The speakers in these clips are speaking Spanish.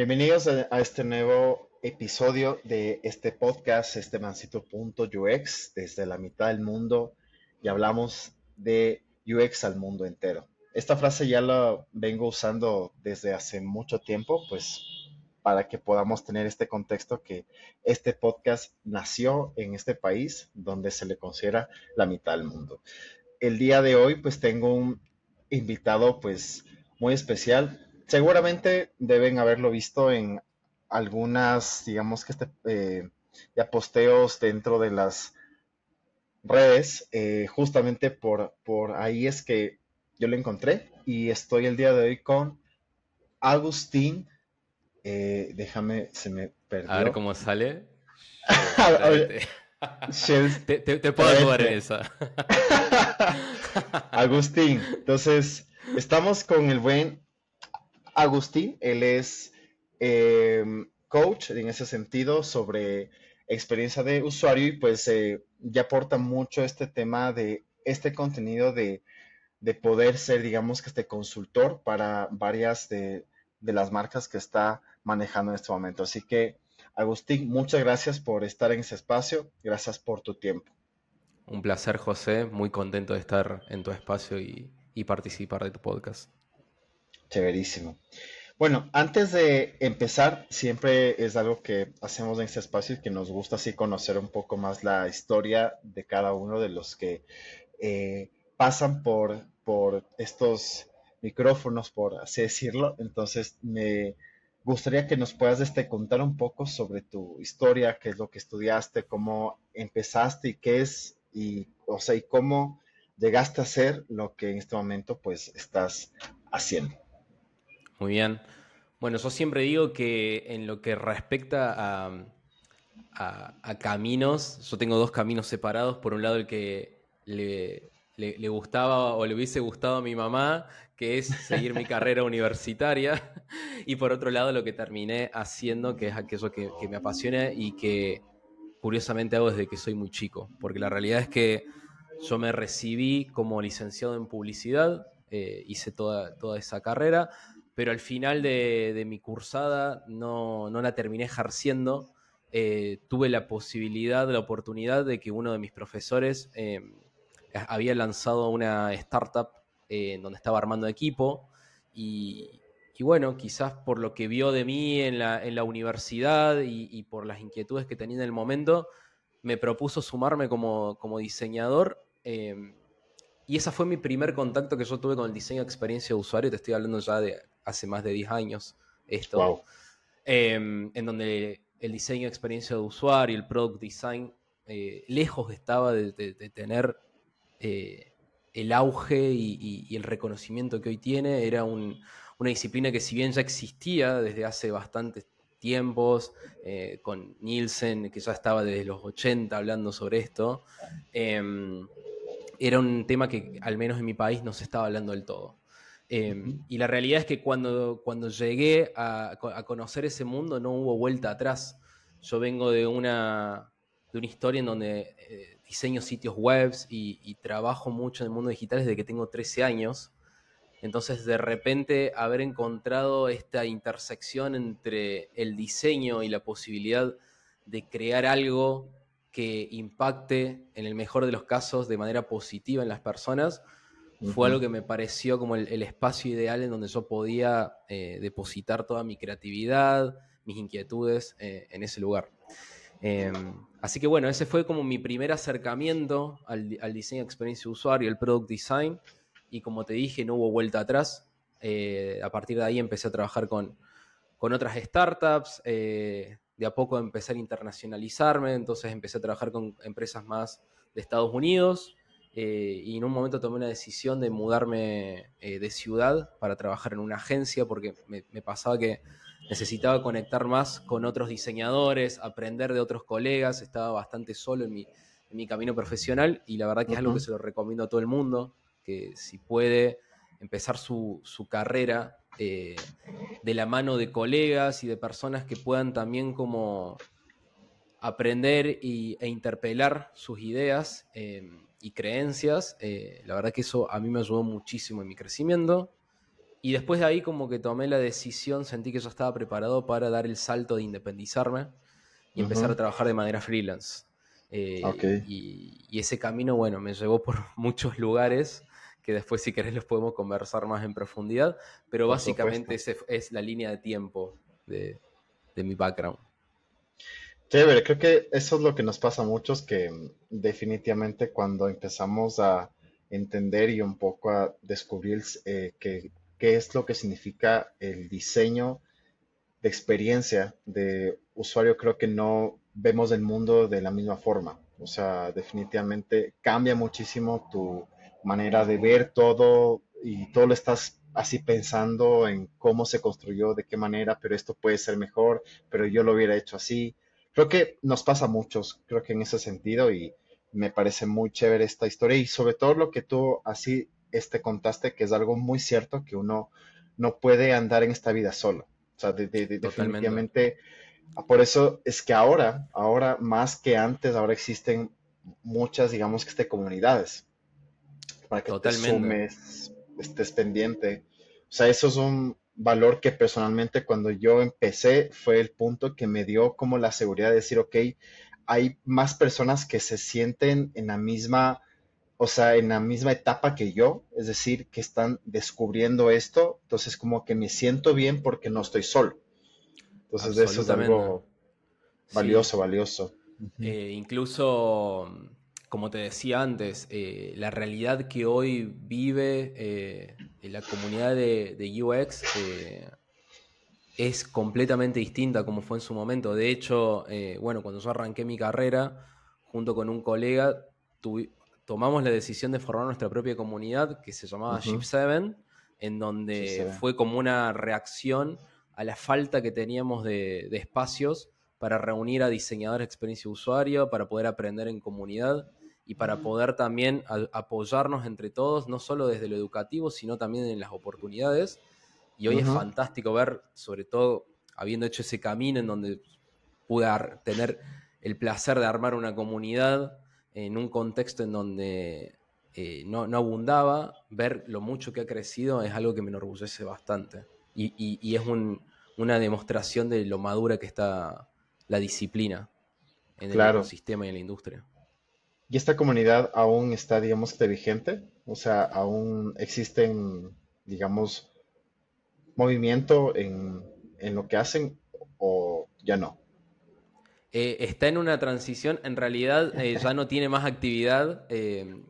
Bienvenidos a este nuevo episodio de este podcast, este mancito.ux, desde la mitad del mundo, y hablamos de UX al mundo entero. Esta frase ya la vengo usando desde hace mucho tiempo, pues para que podamos tener este contexto que este podcast nació en este país donde se le considera la mitad del mundo. El día de hoy pues tengo un invitado pues muy especial. Seguramente deben haberlo visto en algunas, digamos que este, eh, ya posteos dentro de las redes. Eh, justamente por, por ahí es que yo lo encontré y estoy el día de hoy con Agustín. Eh, déjame, se me perdió. A ver cómo sale. te, te, puedo ayudar en esa. Agustín, entonces estamos con el buen Agustín, él es em, coach en ese sentido sobre experiencia de usuario y pues eh, ya aporta mucho este tema de este contenido de, poder ser, digamos que este consultor para varias de, las marcas que está manejando en este momento. Así que, Agustín, muchas gracias por estar en ese espacio, gracias por tu tiempo. Un placer, José, muy contento de estar en tu espacio y participar de tu podcast. Chéverísimo. Bueno, antes de empezar, siempre es algo que hacemos en este espacio y que nos gusta así conocer un poco más la historia de cada uno de los que eh, pasan por, por estos micrófonos, por así decirlo. Entonces, me gustaría que nos puedas este, contar un poco sobre tu historia, qué es lo que estudiaste, cómo empezaste y qué es, y, o sea, y cómo llegaste a ser lo que en este momento pues estás haciendo. Muy bien. Bueno, yo siempre digo que en lo que respecta a, caminos, yo tengo dos caminos separados. Por un lado, el que le, gustaba o le hubiese gustado a mi mamá, que es seguir mi carrera universitaria. Y por otro lado, lo que terminé haciendo, que es aquello que, me apasiona y que curiosamente hago desde que soy muy chico. Porque la realidad es que yo me recibí como licenciado en publicidad, eh, hice toda, toda esa carrera pero al final de, mi cursada no, la terminé ejerciendo. Eh, tuve la posibilidad, la oportunidad de que uno de mis profesores em, había lanzado una startup eh, en donde estaba armando equipo y, bueno, quizás por lo que vio de mí en la, universidad y, por las inquietudes que tenía en el momento, me propuso sumarme como, como diseñador. Em, y ese fue mi primer contacto que yo tuve con el diseño de experiencia de usuario. Te estoy hablando ya de hace más de 10 años esto, em, en donde el diseño de experiencia de usuario, el product design, eh, lejos estaba de, tener eh, el auge y, el reconocimiento que hoy tiene. Era una disciplina que si bien ya existía desde hace bastantes tiempos, eh, con Nielsen, que ya estaba desde los 80 hablando sobre esto, em, era un tema que al menos en mi país no se estaba hablando del todo. Em, y la realidad es que cuando, cuando llegué a, conocer ese mundo no hubo vuelta atrás. Yo vengo de una, de una historia en donde eh, diseño sitios web y, trabajo mucho en el mundo digital desde que tengo 13 años. Entonces, de repente, haber encontrado esta intersección entre el diseño y la posibilidad de crear algo que impacte, en el mejor de los casos, de manera positiva en las personas, fue algo que me pareció como el, espacio ideal en donde yo podía eh, depositar toda mi creatividad, mis inquietudes eh, en ese lugar. Em, así que bueno, ese fue como mi primer acercamiento al, diseño de experiencia de usuario, el product design, y como te dije, no hubo vuelta atrás. Eh, a partir de ahí empecé a trabajar con, con otras startups, de a poco empecé a internacionalizarme, entonces empecé a trabajar con empresas más de Estados Unidos, eh, y en un momento tomé una decisión de mudarme eh, de ciudad para trabajar en una agencia porque me, pasaba que necesitaba conectar más con otros diseñadores, aprender de otros colegas, estaba bastante solo en mi, camino profesional y la verdad que es algo que se lo recomiendo a todo el mundo, que si puede empezar su, carrera eh, de la mano de colegas y de personas que puedan también como aprender y, e interpelar sus ideas y creencias, eh, la verdad que eso a mí me ayudó muchísimo en mi crecimiento. y después de ahí como que tomé la decisión, sentí que yo estaba preparado para dar el salto de independizarme y empezar a trabajar de manera freelance. Eh, y, ese camino, bueno, me llevó por muchos lugares que después si querés los podemos conversar más en profundidad, pero básicamente esa es la línea de tiempo de, de mi background. Chévere, creo que eso es lo que nos pasa a muchos, que definitivamente cuando empezamos a entender y un poco a descubrir eh, qué es lo que significa el diseño de experiencia de usuario, creo que no vemos el mundo de la misma forma. O sea, definitivamente cambia muchísimo tu manera de ver todo y todo lo estás así pensando en cómo se construyó, de qué manera, pero esto puede ser mejor, pero yo lo hubiera hecho así. Creo que nos pasa a muchos, creo que en ese sentido y me parece muy chévere esta historia y sobre todo lo que tú así este contaste, que es algo muy cierto, que uno no puede andar en esta vida solo. O sea, definitivamente, por eso es que ahora, ahora más que antes, ahora existen muchas, digamos que este, comunidades para que te sumes, estés pendiente. O sea, eso es un valor que personalmente cuando yo empecé fue el punto que me dio como la seguridad de decir, ok, hay más personas que se sienten en la misma, o sea, en la misma etapa que yo, es decir, que están descubriendo esto, entonces como que me siento bien porque no estoy solo. Entonces eso es algo valioso, valioso. Eh, incluso como te decía antes, eh, la realidad que hoy vive eh, la comunidad de, UX eh, es completamente distinta como fue en su momento. De hecho, bueno, cuando yo arranqué mi carrera, junto con un colega, tomamos la decisión de formar nuestra propia comunidad que se llamaba Ship7, en donde fue como una reacción a la falta que teníamos de, de espacios para reunir a diseñadores de experiencia de usuario, para poder aprender en comunidad y para poder también apoyarnos entre todos, no solo desde lo educativo, sino también en las oportunidades. Y hoy es fantástico ver, sobre todo habiendo hecho ese camino en donde pude tener el placer de armar una comunidad en un contexto en donde eh, no, abundaba, ver lo mucho que ha crecido es algo que me enorgullece bastante. Y, es una demostración de lo madura que está la disciplina en el ecosistema y en la industria. ¿Y esta comunidad aún está, digamos, vigente? O sea, aún existen, digamos, movimiento en, lo que hacen o ya no? Eh, está en una transición, en realidad eh, ya no tiene más actividad. Eh,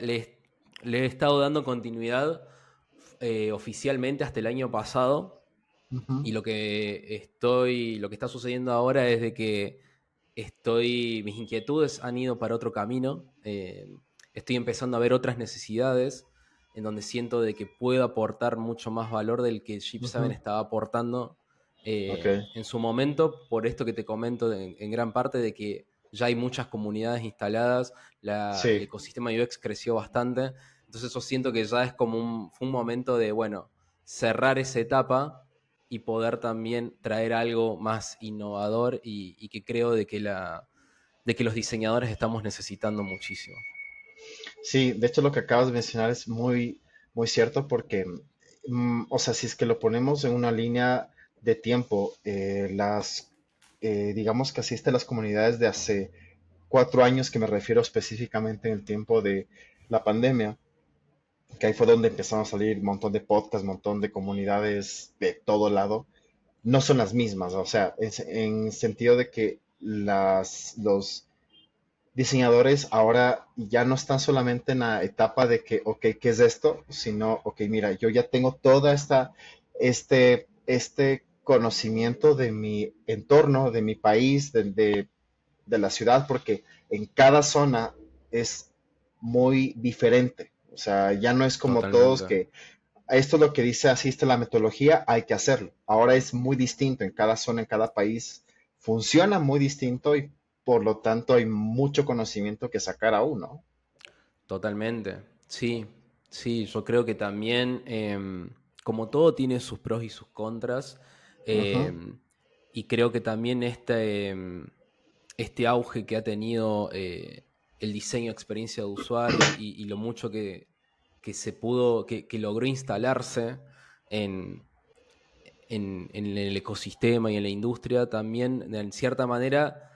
le, he estado dando continuidad oficialmente hasta el año pasado. Y lo que estoy, lo que está sucediendo ahora es de que estoy, mis inquietudes han ido para otro camino. Eh, estoy empezando a ver otras necesidades en donde siento de que puedo aportar mucho más valor del que Chip 7 estaba aportando eh, en su momento, por esto que te comento en, gran parte de que ya hay muchas comunidades instaladas, la, el ecosistema UX creció bastante, entonces yo siento que ya es como un, un momento de, bueno, cerrar esa etapa y poder también traer algo más innovador y, que creo de que, la, de que los diseñadores estamos necesitando muchísimo. Sí, de hecho lo que acabas de mencionar es muy, muy cierto porque, mm, o sea, si es que lo ponemos en una línea de tiempo, eh, las, eh, digamos que asiste las comunidades de hace cuatro años, que me refiero específicamente en el tiempo de la pandemia, que ahí fue donde empezaron a salir un montón de podcasts, un montón de comunidades de todo lado, no son las mismas, o sea, en, sentido de que las, los diseñadores ahora ya no están solamente en la etapa de que, ok, ¿qué es esto? Sino, ok, mira, yo ya tengo toda esta, este, este conocimiento de mi entorno, de mi país, de, de la ciudad, porque en cada zona es muy diferente. O sea, ya no es como todos que esto es lo que dice, asiste la metodología, hay que hacerlo. Ahora es muy distinto en cada zona, en cada país. Funciona muy distinto y por lo tanto hay mucho conocimiento que sacar aún, ¿no? Totalmente. Sí, sí, yo creo que también, em, como todo tiene sus pros y sus contras, em, y creo que también este, em, este auge que ha tenido eh, el diseño de experiencia de usuario y, lo mucho que, que se pudo, que, logró instalarse en, en, el ecosistema y en la industria, también en cierta manera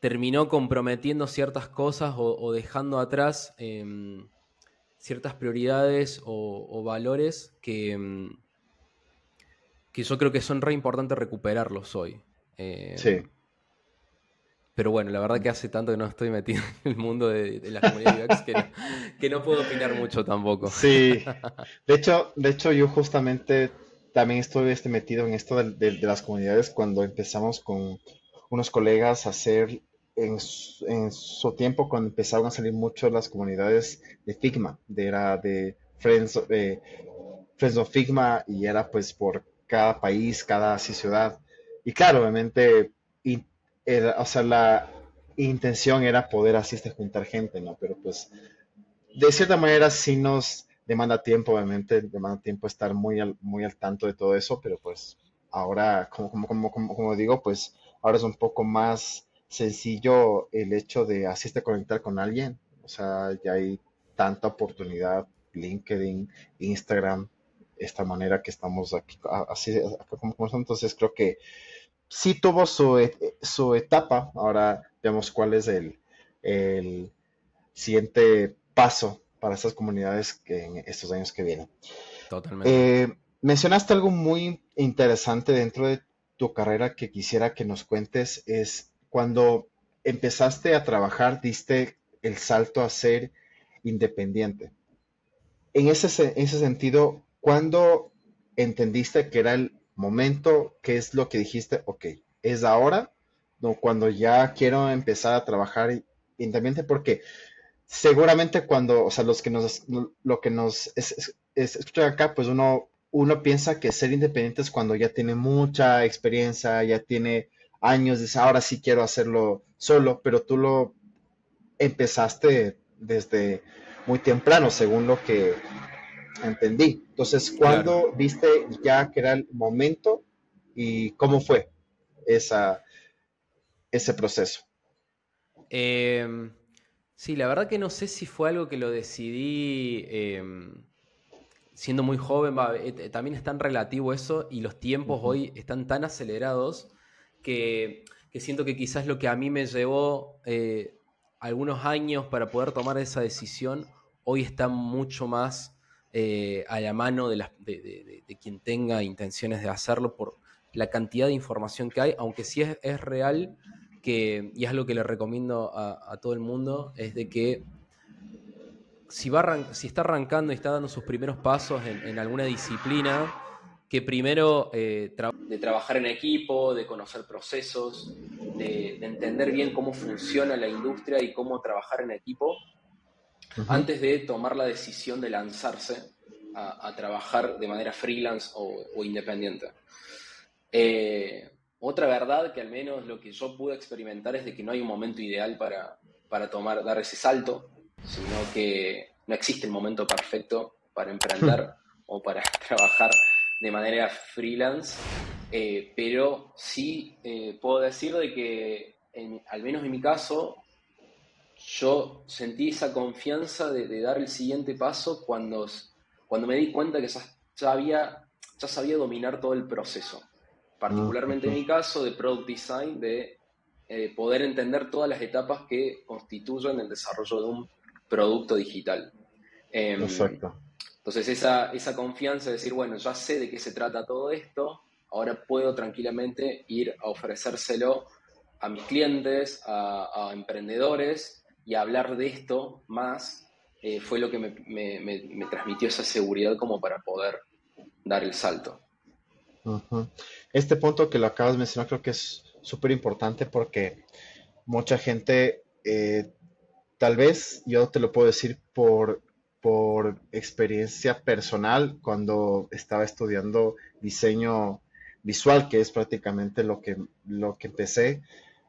terminó comprometiendo ciertas cosas o, dejando atrás em, ciertas prioridades o, valores que, em, que yo creo que son re importantes recuperarlos hoy. Em, sí. Pero bueno, la verdad que hace tanto que no estoy metido en el mundo de, la comunidad UX que no, puedo opinar mucho tampoco. Sí. De hecho, de hecho yo justamente también estoy este, metido en esto de, las comunidades cuando empezamos con unos colegas a hacer en, su tiempo cuando empezaron a salir mucho las comunidades de Figma, de, era de Friends, eh, Friends of Figma y era pues por cada país, cada ciudad. Y claro, obviamente, o sea, la intención era poder así este, juntar gente, ¿no? Pero pues, de cierta manera sí nos demanda tiempo, obviamente, demanda tiempo estar muy al, muy al tanto de todo eso, pero pues ahora, como, como, como, como, digo, pues ahora es un poco más sencillo el hecho de así este, conectar con alguien. O sea, ya hay tanta oportunidad, LinkedIn, Instagram, esta manera que estamos aquí, así como, entonces creo que sí tuvo su, e, su etapa, ahora vemos cuál es el, el siguiente paso para estas comunidades que en estos años que vienen. Totalmente. Eh, mencionaste algo muy interesante dentro de tu carrera que quisiera que nos cuentes, es cuando empezaste a trabajar, diste el salto a ser independiente. En ese, en ese sentido, ¿Cuándo entendiste que era el momento? ¿Qué es lo que dijiste? Ok, es ahora, no, cuando ya quiero empezar a trabajar independiente, porque seguramente cuando, o sea, los que nos, lo que nos es, escuchan acá, pues uno, uno piensa que ser independiente es cuando ya tiene mucha experiencia, ya tiene años, dice, ahora sí quiero hacerlo solo, pero tú lo empezaste desde muy temprano, según lo que entendí. Entonces, ¿cuándo viste ya que era el momento y cómo fue esa, ese proceso? Em, sí, la verdad que no sé si fue algo que lo decidí em, siendo muy joven. Eh, eh, también es tan relativo eso y los tiempos hoy están tan acelerados que, siento que quizás lo que a mí me llevó eh, algunos años para poder tomar esa decisión, hoy está mucho más eh, a la mano de, quien tenga intenciones de hacerlo por la cantidad de información que hay, aunque sí es, real que, y es lo que le recomiendo a, todo el mundo, es de que si, va si está arrancando y está dando sus primeros pasos en, alguna disciplina, que primero eh, de trabajar en equipo, de conocer procesos, de, entender bien cómo funciona la industria y cómo trabajar en equipo, antes de tomar la decisión de lanzarse a, trabajar de manera freelance o, independiente. Eh, otra verdad que al menos lo que yo pude experimentar es de que no hay un momento ideal para, para tomar, dar ese salto, sino que no existe el momento perfecto para emprender o para trabajar de manera freelance, eh, pero sí eh, puedo decir de que, al menos en mi caso, yo sentí esa confianza de, dar el siguiente paso cuando, cuando me di cuenta que ya, sabía, ya sabía dominar todo el proceso. Particularmente en mi caso de Product Design, de eh, poder entender todas las etapas que constituyen el desarrollo de un producto digital. Em, Exacto. Entonces esa, esa confianza de decir, bueno, ya sé de qué se trata todo esto, ahora puedo tranquilamente ir a ofrecérselo a mis clientes, a emprendedores, y hablar de esto más eh, fue lo que me, transmitió esa seguridad como para poder dar el salto. Este punto que lo acabas de mencionar creo que es súper importante porque mucha gente, eh, tal vez yo te lo puedo decir por, por experiencia personal, cuando estaba estudiando diseño visual, que es prácticamente lo que, lo que empecé,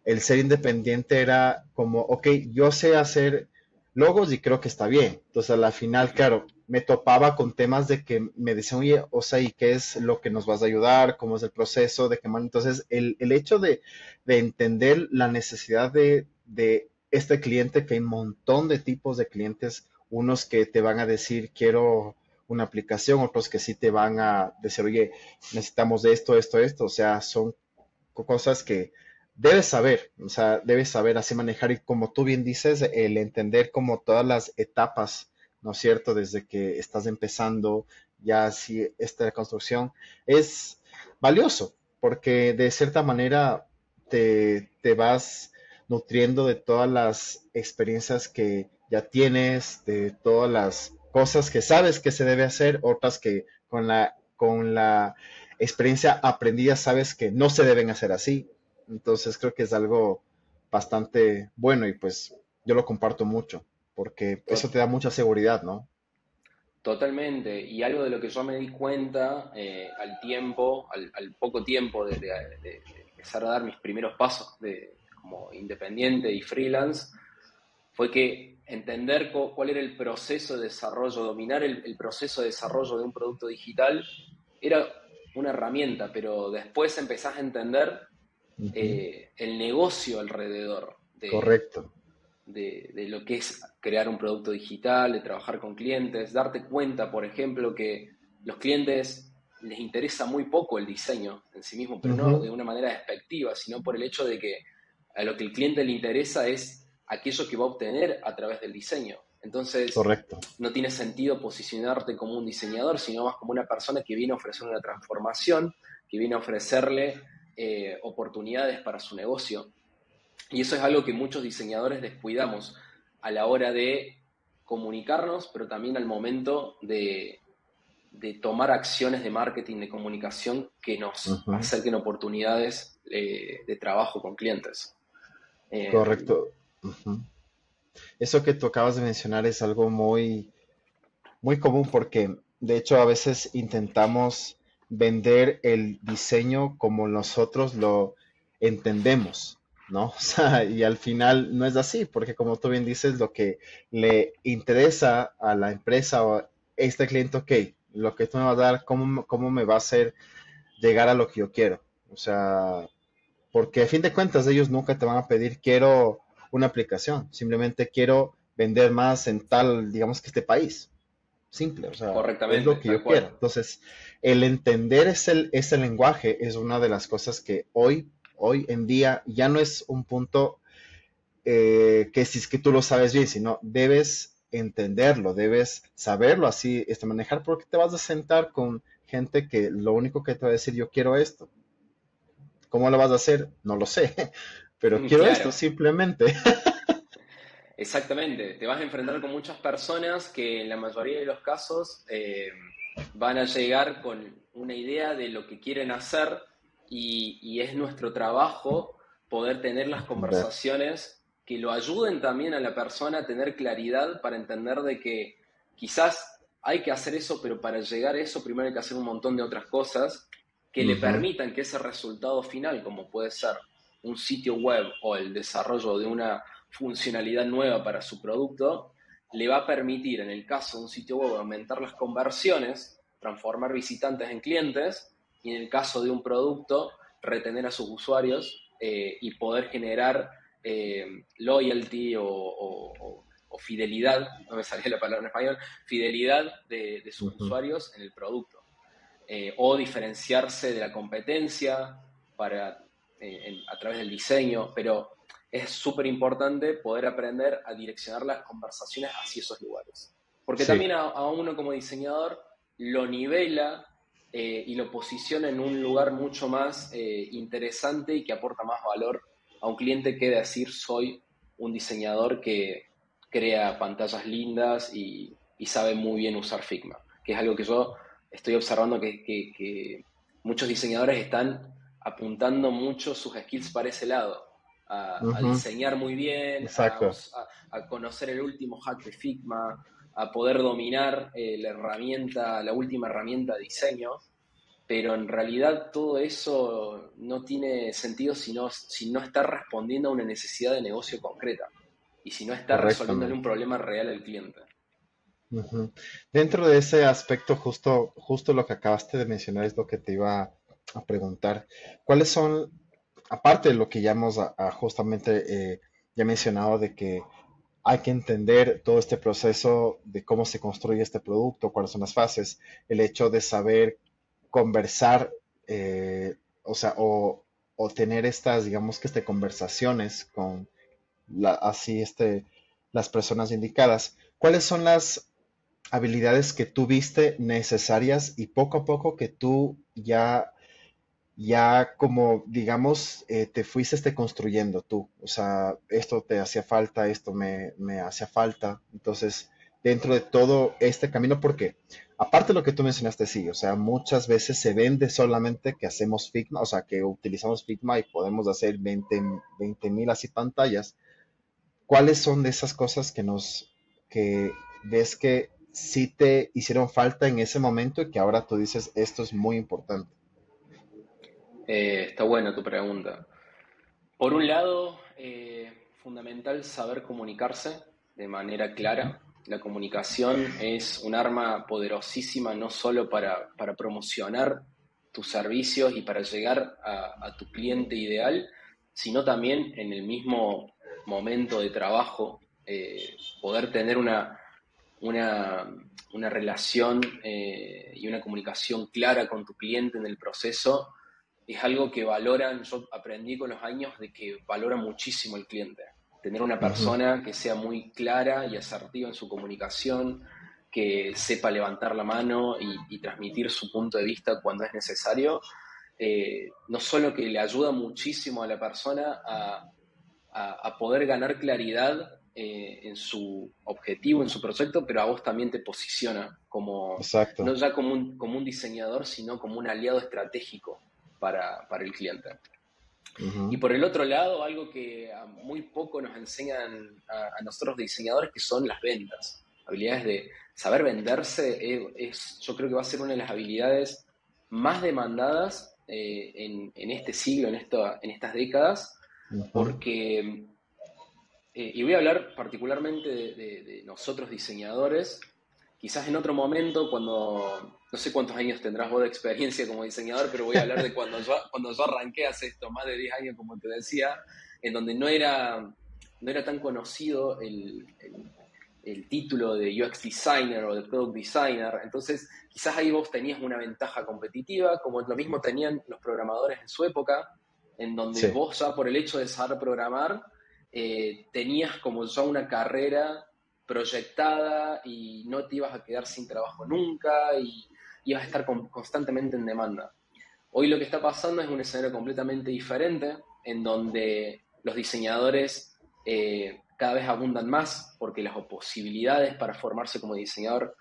el ser independiente era como, ok, yo sé hacer logos y creo que está bien. Entonces, a la final, claro, me topaba con temas de que me decían, oye, o sea, ¿y qué es lo que nos vas a ayudar? ¿Cómo es el proceso? ¿De qué? Entonces, el, hecho de, entender la necesidad de, este cliente, que hay un montón de tipos de clientes unos que te van a decir quiero una aplicación, otros que sí te van a decir, oye, necesitamos de esto, esto, esto. O sea, son cosas que debes saber, o sea, debes saber así manejar y como tú bien dices, el entender como todas las etapas, ¿no es cierto? Desde que estás empezando ya así esta construcción, es valioso porque de cierta manera te, te vas nutriendo de todas las experiencias que ya tienes, de todas las cosas que sabes que se debe hacer, otras que con la, con la experiencia aprendida sabes que no se deben hacer así. Entonces creo que es algo bastante bueno y pues yo lo comparto mucho porque eso te da mucha seguridad, ¿no? Totalmente. Y algo de lo que yo me di cuenta eh, al tiempo, al, poco tiempo de, empezar a dar mis primeros pasos de, como independiente y freelance, fue que entender cuál era el proceso de desarrollo, dominar el, proceso de desarrollo de un producto digital, era una herramienta, pero después empezás a entender eh, el negocio alrededor. De, Correcto. De, de, lo que es crear un producto digital, de trabajar con clientes, darte cuenta, por ejemplo, que los clientes les interesa muy poco el diseño en sí mismo, pero no de una manera despectiva, sino por el hecho de que a lo que el cliente le interesa es aquello que va a obtener a través del diseño. Entonces, Correcto. no tiene sentido posicionarte como un diseñador, sino más como una persona que viene a ofrecer una transformación, que viene a ofrecerle eh, oportunidades para su negocio. Y eso es algo que muchos diseñadores descuidamos a la hora de comunicarnos, pero también al momento de, tomar acciones de marketing, de comunicación que nos acerquen oportunidades eh, de trabajo con clientes. Eh, Correcto. Eso que tú acabas de mencionar es algo muy, muy común porque de hecho a veces intentamos vender el diseño como nosotros lo entendemos, ¿no? O sea, y al final no es así, porque como tú bien dices, lo que le interesa a la empresa o a este cliente, ok, lo que tú me vas a dar, ¿cómo, cómo me va a hacer llegar a lo que yo quiero? O sea, porque a fin de cuentas ellos nunca te van a pedir quiero una aplicación, simplemente quiero vender más en tal, digamos que este país. Simple, o sea, es lo que yo quiero. Entonces, el entender ese, ese lenguaje es una de las cosas que hoy, hoy en día ya no es un punto eh, que si es que tú lo sabes bien, sino debes entenderlo, debes saberlo así, este, manejar, porque te vas a sentar con gente que lo único que te va a decir, yo quiero esto. ¿Cómo lo vas a hacer? No lo sé, pero quiero esto simplemente. Exactamente, te vas a enfrentar con muchas personas que en la mayoría de los casos eh, van a llegar con una idea de lo que quieren hacer y, es nuestro trabajo poder tener las conversaciones que lo ayuden también a la persona a tener claridad para entender de que quizás hay que hacer eso, pero para llegar a eso primero hay que hacer un montón de otras cosas que le permitan que ese resultado final, como puede ser un sitio web o el desarrollo de una funcionalidad nueva para su producto, le va a permitir, en el caso de un sitio web, aumentar las conversiones, transformar visitantes en clientes, y en el caso de un producto, retener a sus usuarios eh, y poder generar eh, loyalty o, fidelidad, no me salía la palabra en español, fidelidad de, sus usuarios en el producto. Eh, o diferenciarse de la competencia para, a través del diseño, pero es súper importante poder aprender a direccionar las conversaciones hacia esos lugares. Porque también a, uno como diseñador lo nivela eh, y lo posiciona en un lugar mucho más interesante y que aporta más valor a un cliente que decir soy un diseñador que crea pantallas lindas y, y sabe muy bien usar Figma, que es algo que yo estoy observando que, muchos diseñadores están apuntando mucho sus skills para ese lado, a, diseñar muy bien, a, conocer el último hack de Figma, a poder dominar eh, la herramienta, la última herramienta de diseño, pero en realidad todo eso no tiene sentido si no, si no está respondiendo a una necesidad de negocio concreta y si no está resolviendo un problema real al cliente. Dentro de ese aspecto, justo, justo lo que acabaste de mencionar es lo que te iba a preguntar. ¿Cuáles son, aparte de lo que ya hemos justamente eh, ya mencionado, de que hay que entender todo este proceso de cómo se construye este producto, cuáles son las fases, el hecho de saber conversar, eh, o sea, o, tener estas, digamos que este, conversaciones con así este, las personas indicadas. ¿Cuáles son las habilidades que tú viste necesarias y poco a poco que tú ya ya como, digamos, eh, te fuiste este construyendo tú. O sea, esto te hacía falta, esto me, me hacía falta. Entonces, dentro de todo este camino, porque aparte de lo que tú mencionaste, sí, o sea, muchas veces se vende solamente que hacemos Figma, o sea, que utilizamos Figma y podemos hacer 20 mil así pantallas. ¿Cuáles son de esas cosas que nos, que ves que sí te hicieron falta en ese momento y que ahora tú dices, esto es muy importante? Eh, está buena tu pregunta. Por un lado, eh, fundamental saber comunicarse de manera clara. La comunicación es un arma poderosísima no solo para, promocionar tus servicios y para llegar a, tu cliente ideal, sino también en el mismo momento de trabajo, eh, poder tener una, una, relación y una comunicación clara con tu cliente en el proceso es algo que valoran, yo aprendí con los años de que valora muchísimo el cliente. Tener una persona que sea muy clara y asertiva en su comunicación, que sepa levantar la mano y, transmitir su punto de vista cuando es necesario, eh, no solo que le ayuda muchísimo a la persona a, poder ganar claridad eh, en su objetivo, en su proyecto, pero a vos también te posiciona como, no ya como un, como un diseñador, sino como un aliado estratégico para, el cliente. Y por el otro lado, algo que muy poco nos enseñan a, nosotros diseñadores, que son las ventas. Habilidades de saber venderse, es, yo creo que va a ser una de las habilidades más demandadas eh, en, este siglo, en, esto, en estas décadas, porque, eh, y voy a hablar particularmente de nosotros diseñadores, quizás en otro momento, cuando no sé cuántos años tendrás vos de experiencia como diseñador, pero voy a hablar de cuando yo, cuando yo arranqué hace esto, más de 10 años, como te decía, en donde no era, no era tan conocido el, el, título de UX Designer o de Product Designer. Entonces, quizás ahí vos tenías una ventaja competitiva, como lo mismo tenían los programadores en su época, en donde vos ya por el hecho de saber programar, eh, tenías como ya una carrera proyectada y no te ibas a quedar sin trabajo nunca y ibas a estar constantemente en demanda. Hoy lo que está pasando es un escenario completamente diferente, en donde los diseñadores eh, cada vez abundan más, porque las posibilidades para formarse como diseñador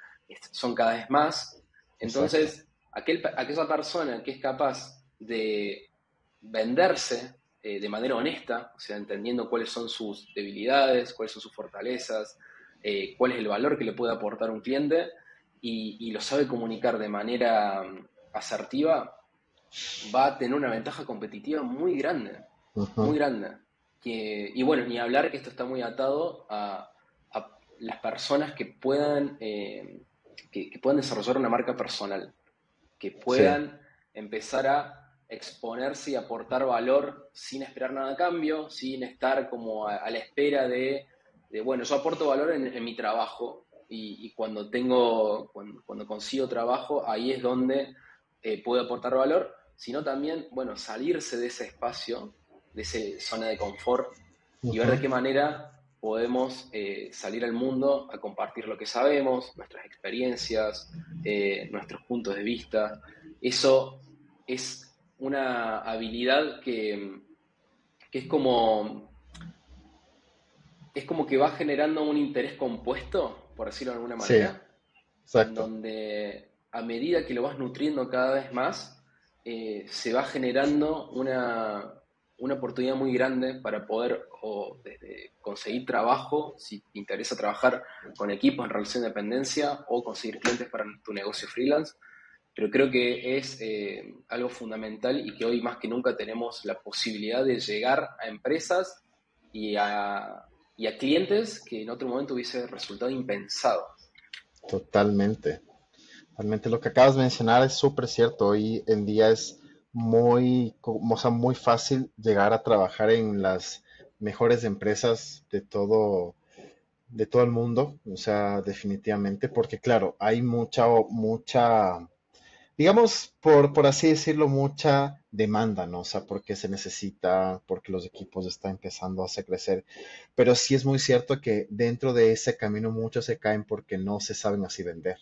son cada vez más. Entonces, aquel, aquella persona que es capaz de venderse eh, de manera honesta, o sea, entendiendo cuáles son sus debilidades, cuáles son sus fortalezas, eh, cuál es el valor que le puede aportar un cliente y, lo sabe comunicar de manera mm, asertiva, va a tener una ventaja competitiva muy grande, muy grande. y bueno, ni hablar que esto está muy atado a, las personas que puedan, eh, que, puedan desarrollar una marca personal, que puedan empezar a exponerse y aportar valor sin esperar nada a cambio, sin estar como a la espera de bueno, yo aporto valor en, mi trabajo y, cuando tengo, cuando, consigo trabajo, ahí es donde eh, puedo aportar valor, sino también, bueno, salirse de ese espacio, de esa zona de confort y ver de qué manera podemos eh, salir al mundo a compartir lo que sabemos, nuestras experiencias, eh, nuestros puntos de vista. Eso es una habilidad que, que es como es como que va generando un interés compuesto, por decirlo de alguna manera. Sí, Donde a medida que lo vas nutriendo cada vez más, eh, se va generando una, oportunidad muy grande para poder o desde conseguir trabajo, si te interesa trabajar con equipos en relación de dependencia o conseguir clientes para tu negocio freelance. Pero creo que es eh, algo fundamental y que hoy más que nunca tenemos la posibilidad de llegar a empresas y a, y a clientes que en otro momento hubiese resultado impensado. Totalmente. Totalmente. Lo que acabas de mencionar es súper cierto. Hoy en día es muy, o muy fácil llegar a trabajar en las mejores empresas de todo, de todo el mundo, o sea, definitivamente, porque claro, hay mucha, mucha, digamos, por, por así decirlo, mucha demanda, ¿no? O sea, porque se necesita, porque los equipos están empezando a hacer crecer. Pero sí es muy cierto que dentro de ese camino muchos se caen porque no se saben así vender.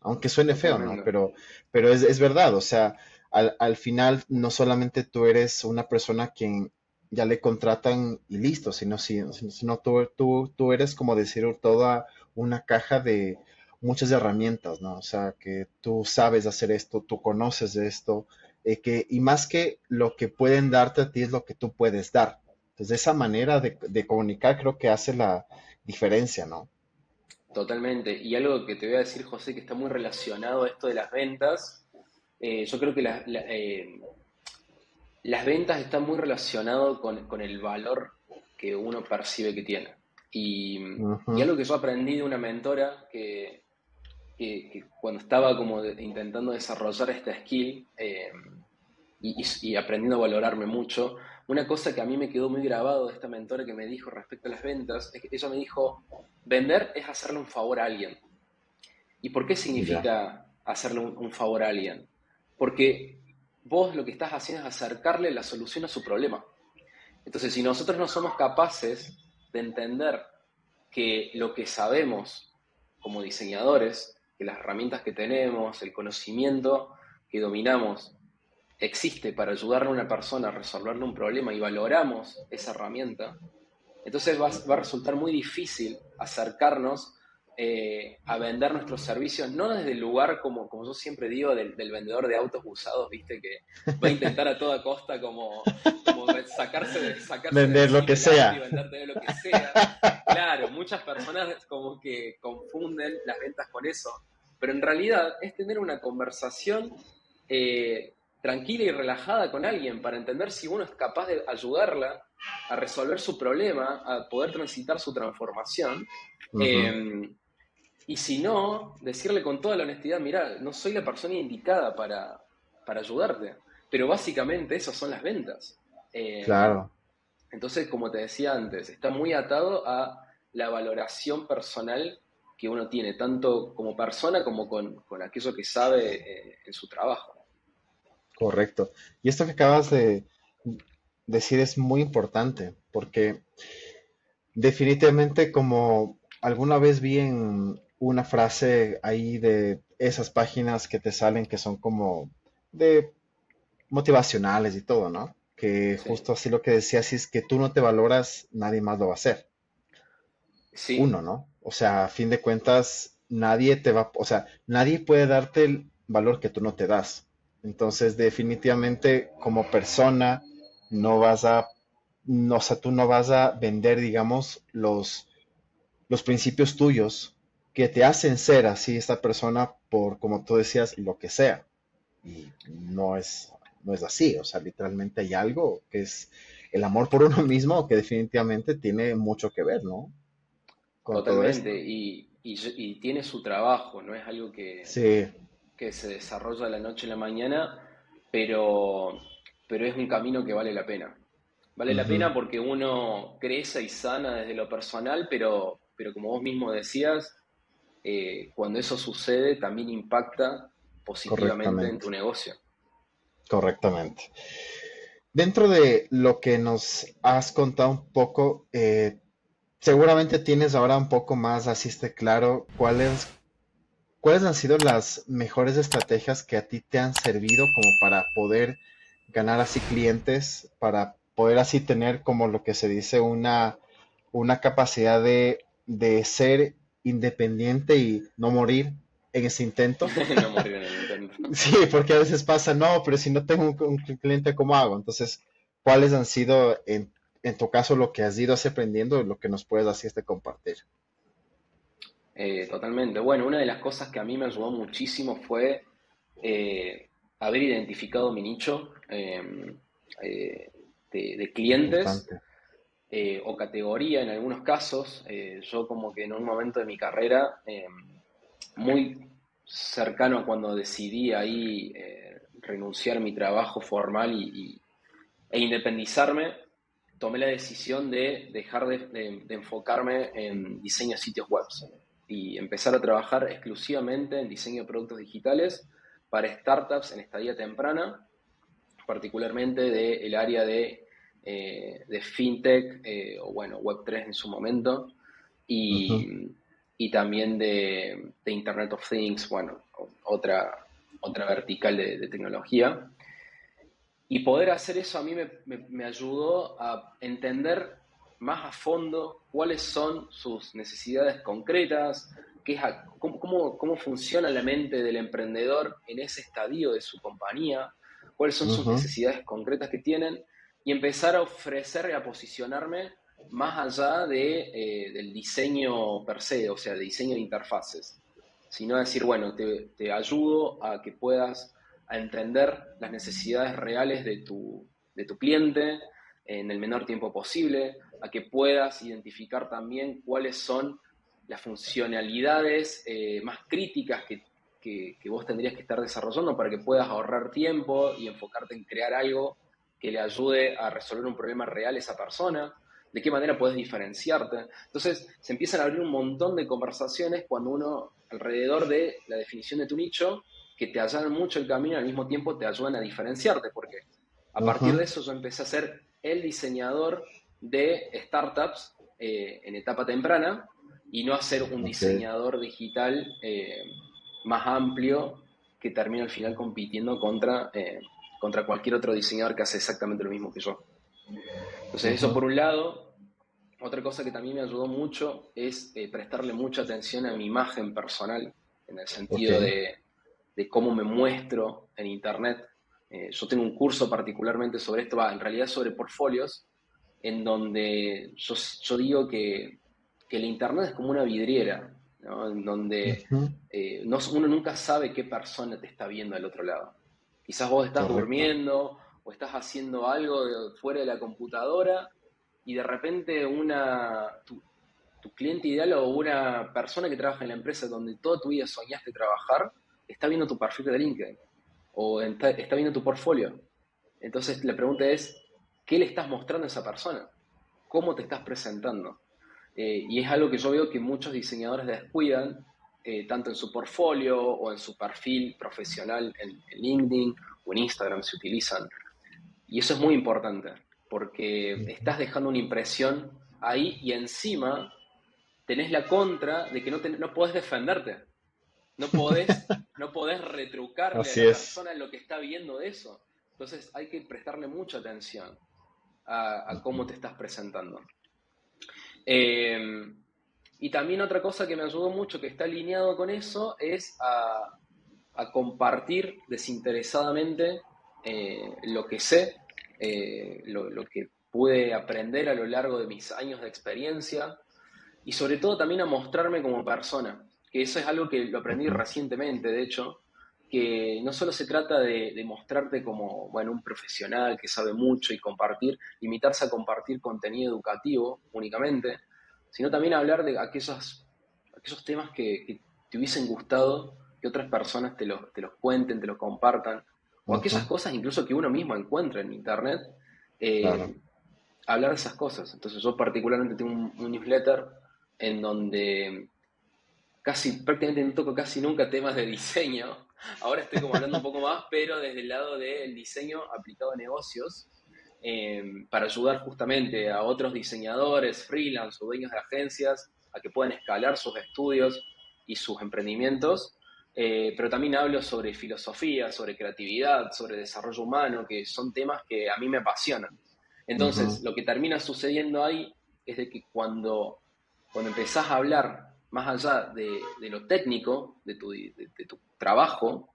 Aunque suene feo, ¿no? Pero, pero es, es verdad, o sea, al, al, final no solamente tú eres una persona quien ya le contratan y listo, sino, sino tú, tú, tú eres como decir toda una caja de muchas herramientas, ¿no? O sea, que tú sabes hacer esto, tú conoces de esto, eh, que, y más que lo que pueden darte a ti es lo que tú puedes dar. Entonces, esa manera de, de comunicar creo que hace la diferencia, ¿no? Totalmente. Y algo que te voy a decir, José, que está muy relacionado a esto de las ventas, eh, yo creo que la, eh, las ventas están muy relacionadas con, el valor que uno percibe que tiene. Y, algo que yo aprendí de una mentora que, cuando estaba como intentando desarrollar esta skill eh, y, aprendiendo a valorarme mucho, una cosa que a mí me quedó muy grabado de esta mentora que me dijo respecto a las ventas, es que ella me dijo, vender es hacerle un favor a alguien. ¿Y por qué significa hacerle un favor a alguien? Porque vos lo que estás haciendo es acercarle la solución a su problema. Entonces, si nosotros no somos capaces de entender que lo que sabemos como diseñadores, que las herramientas que tenemos, el conocimiento que dominamos, existe para ayudarle a una persona a resolverle un problema y valoramos esa herramienta, entonces va, va a resultar muy difícil acercarnos eh, a vender nuestros servicios, no desde el lugar, como, como yo siempre digo, del, vendedor de autos usados, viste, que va a intentar a toda costa como, sacarse de... Sacarse vender lo que sea. lo que sea. Claro, muchas personas como que confunden las ventas con eso, pero en realidad es tener una conversación eh, tranquila y relajada con alguien para entender si uno es capaz de ayudarla a resolver su problema, a poder transitar su transformación. Y si no, decirle con toda la honestidad, mira, no soy la persona indicada para, ayudarte. Pero básicamente esas son las ventas. Eh, claro. Entonces, como te decía antes, está muy atado a la valoración personal que uno tiene, tanto como persona como con, aquello que sabe eh, en su trabajo. Correcto. Y esto que acabas de decir es muy importante, porque definitivamente como alguna vez vi en, una frase ahí de esas páginas que te salen que son como de motivacionales y todo, ¿no? Que justo así lo que decías es que tú no te valoras, nadie más lo va a hacer. Sí. Uno, ¿no? O sea, a fin de cuentas, nadie te va, o sea, nadie puede darte el valor que tú no te das. Entonces, definitivamente, como persona, no vas a, no, o sea, tú no vas a vender, digamos, los, los principios tuyos que te hacen ser así esta persona por, como tú decías, lo que sea. Y no es, no es así, o sea, literalmente hay algo que es el amor por uno mismo que definitivamente tiene mucho que ver, ¿no? Totalmente, y, y, tiene su trabajo, no es algo que, que se desarrolla de la noche a la mañana, pero, pero es un camino que vale la pena. Vale la pena porque uno crece y sana desde lo personal, pero, pero como vos mismo decías, eh, cuando eso sucede también impacta positivamente en tu negocio. Correctamente. Dentro de lo que nos has contado un poco, eh, seguramente tienes ahora un poco más, así esté claro, cuáles, cuáles han sido las mejores estrategias que a ti te han servido como para poder ganar así clientes, para poder así tener como lo que se dice una, una capacidad de, de ser independiente y no morir en ese intento. no morir en el intento. sí, porque a veces pasa, no, pero si no tengo un, cliente, ¿cómo hago? Entonces, ¿cuáles han sido, en, tu caso, lo que has ido aprendiendo, lo que nos puedes así este compartir? Eh, totalmente. Bueno, una de las cosas que a mí me ayudó muchísimo fue eh, haber identificado mi nicho em, eh, de, clientes eh, o categoría en algunos casos. Eh, yo como que en un momento de mi carrera, eh, muy cercano cuando decidí ahí renunciar a mi trabajo formal y, e independizarme, tomé la decisión de dejar de, enfocarme en diseño de sitios web y empezar a trabajar exclusivamente en diseño de productos digitales para startups en estadía temprana, particularmente del área de, eh, de fintech eh, o bueno, Web3 en su momento y, y también de, de, Internet of Things, bueno, otra, otra vertical de, tecnología. Y poder hacer eso a mí me, me, ayudó a entender más a fondo cuáles son sus necesidades concretas, qué es cómo, cómo, cómo, funciona la mente del emprendedor en ese estadio de su compañía, cuáles son sus necesidades concretas que tienen y empezar a ofrecer y a posicionarme más allá de, eh, del diseño per se, o sea, de diseño de interfaces, sino decir, bueno, te, te ayudo a que puedas a entender las necesidades reales de tu, de tu cliente en el menor tiempo posible, a que puedas identificar también cuáles son las funcionalidades eh, más críticas que, que, que, vos tendrías que estar desarrollando para que puedas ahorrar tiempo y enfocarte en crear algo que le ayude a resolver un problema real a esa persona de qué manera puedes diferenciarte. Entonces, se empiezan a abrir un montón de conversaciones cuando uno, alrededor de la definición de tu nicho, que te allanan mucho el camino y al mismo tiempo te ayudan a diferenciarte, porque a partir de eso yo empecé a ser el diseñador de startups eh, en etapa temprana y no a ser un diseñador digital eh, más amplio que termina al final compitiendo contra, eh, contra cualquier otro diseñador que hace exactamente lo mismo que yo. Entonces, eso por un lado. Otra cosa que también me ayudó mucho es eh, prestarle mucha atención a mi imagen personal, en el sentido de, cómo me muestro en Internet. Eh, yo tengo un curso particularmente sobre esto, va, en realidad sobre portfolios, en donde yo, digo que, el Internet es como una vidriera, en donde eh, uno nunca sabe qué persona te está viendo al otro lado. Quizás vos estás durmiendo o estás haciendo algo fuera de la computadora y de repente una, tu, cliente ideal o una persona que trabaja en la empresa donde toda tu vida soñaste trabajar, está viendo tu perfil de LinkedIn o está, viendo tu portfolio. Entonces la pregunta es, ¿qué le estás mostrando a esa persona? ¿Cómo te estás presentando? Eh, y es algo que yo veo que muchos diseñadores descuidan, eh, tanto en su portfolio o en su perfil profesional en, en LinkedIn o en Instagram se utilizan y eso es muy importante, porque estás dejando una impresión ahí y encima tenés la contra de que no, no podés defenderte. No podés, no podés retrucarle a la persona en lo que está viendo de eso. Entonces hay que prestarle mucha atención a, cómo te estás presentando. Eh, y también otra cosa que me ayudó mucho, que está alineado con eso, es a, compartir desinteresadamente eh, lo que sé, eh, lo, que pude aprender a lo largo de mis años de experiencia y sobre todo también a mostrarme como persona, que eso es algo que lo aprendí recientemente, de hecho, que no solo se trata de, mostrarte como bueno, un profesional que sabe mucho y compartir, limitarse a compartir contenido educativo únicamente, sino también hablar de aquellos, aquellos temas que, te hubiesen gustado que otras personas te los, te los cuenten, te los compartan, o aquellas cosas incluso que uno mismo encuentra en Internet, eh, hablar de esas cosas. Entonces yo particularmente tengo un, newsletter en donde casi, prácticamente no toco casi nunca temas de diseño. Ahora estoy como hablando un poco más, pero desde el lado del diseño aplicado a negocios, eh, para ayudar justamente a otros diseñadores, freelance o dueños de agencias a que puedan escalar sus estudios y sus emprendimientos eh, pero también hablo sobre filosofía, sobre creatividad, sobre desarrollo humano, que son temas que a mí me apasionan. Entonces, lo que termina sucediendo ahí es de que cuando, cuando empezás a hablar más allá de, lo técnico, de tu, tu, trabajo,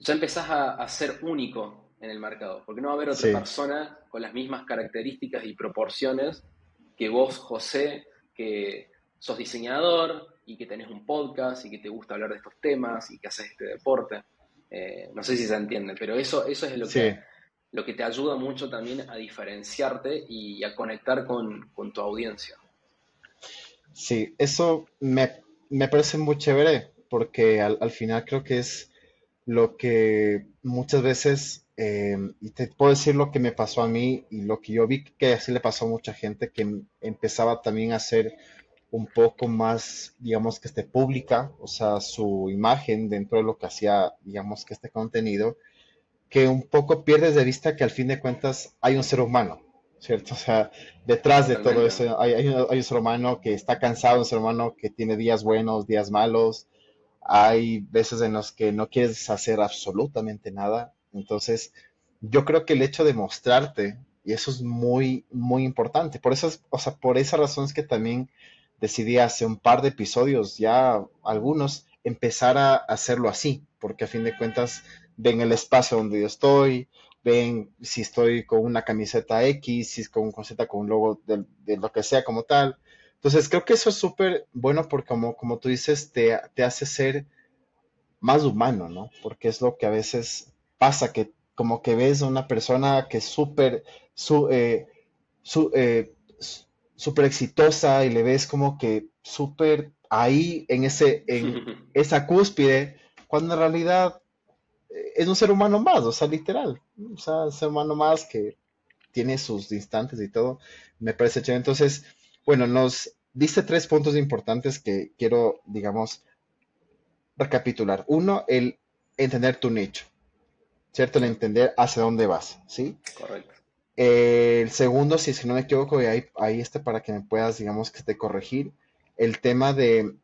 ya empezás a, ser único en el mercado, porque no va a haber otra persona con las mismas características y proporciones que vos, José, que sos diseñador, y que tenés un podcast y que te gusta hablar de estos temas y que haces este deporte. Eh, no sé si se entiende, pero eso, eso es lo que, lo que te ayuda mucho también a diferenciarte y a conectar con, tu audiencia. Sí, eso me, parece muy chévere porque al, final creo que es lo que muchas veces em, y te puedo decir lo que me pasó a mí y lo que yo vi que así le pasó a mucha gente que empezaba también a ser un poco más, digamos que esté pública, o sea, su imagen dentro de lo que hacía, digamos que este contenido, que un poco pierdes de vista que al fin de cuentas hay un ser humano, ¿cierto? O sea, detrás de todo eso hay, hay, un, ser humano que está cansado, un ser humano que tiene días buenos, días malos, hay veces en los que no quieres hacer absolutamente nada, entonces yo creo que el hecho de mostrarte, y eso es muy, muy importante, por eso, o sea, por esa razón es que también decidí hace un par de episodios, ya algunos, empezar a hacerlo así, porque a fin de cuentas ven el espacio donde yo estoy, ven si estoy con una camiseta X, si es con un camiseta con un logo de, lo que sea como tal. Entonces creo que eso es súper bueno porque como, como tú dices, te, hace ser más humano, ¿no? Porque es lo que a veces pasa, que como que ves a una persona que es súper, su, eh, su, eh, súper exitosa y le ves como que súper ahí en, ese, en esa cúspide, cuando en realidad eh, es un ser humano más, o sea, literal, o sea, un ser humano más que tiene sus instantes y todo, me parece chévere. Entonces, bueno, nos dice tres puntos importantes que quiero, digamos, recapitular. Uno, el entender tu nicho, ¿cierto? El entender hacia dónde vas, ¿sí? Correcto. Eh, el segundo, si es que no me equivoco, y ahí, ahí está para que me puedas, digamos, que te corregir, el tema de,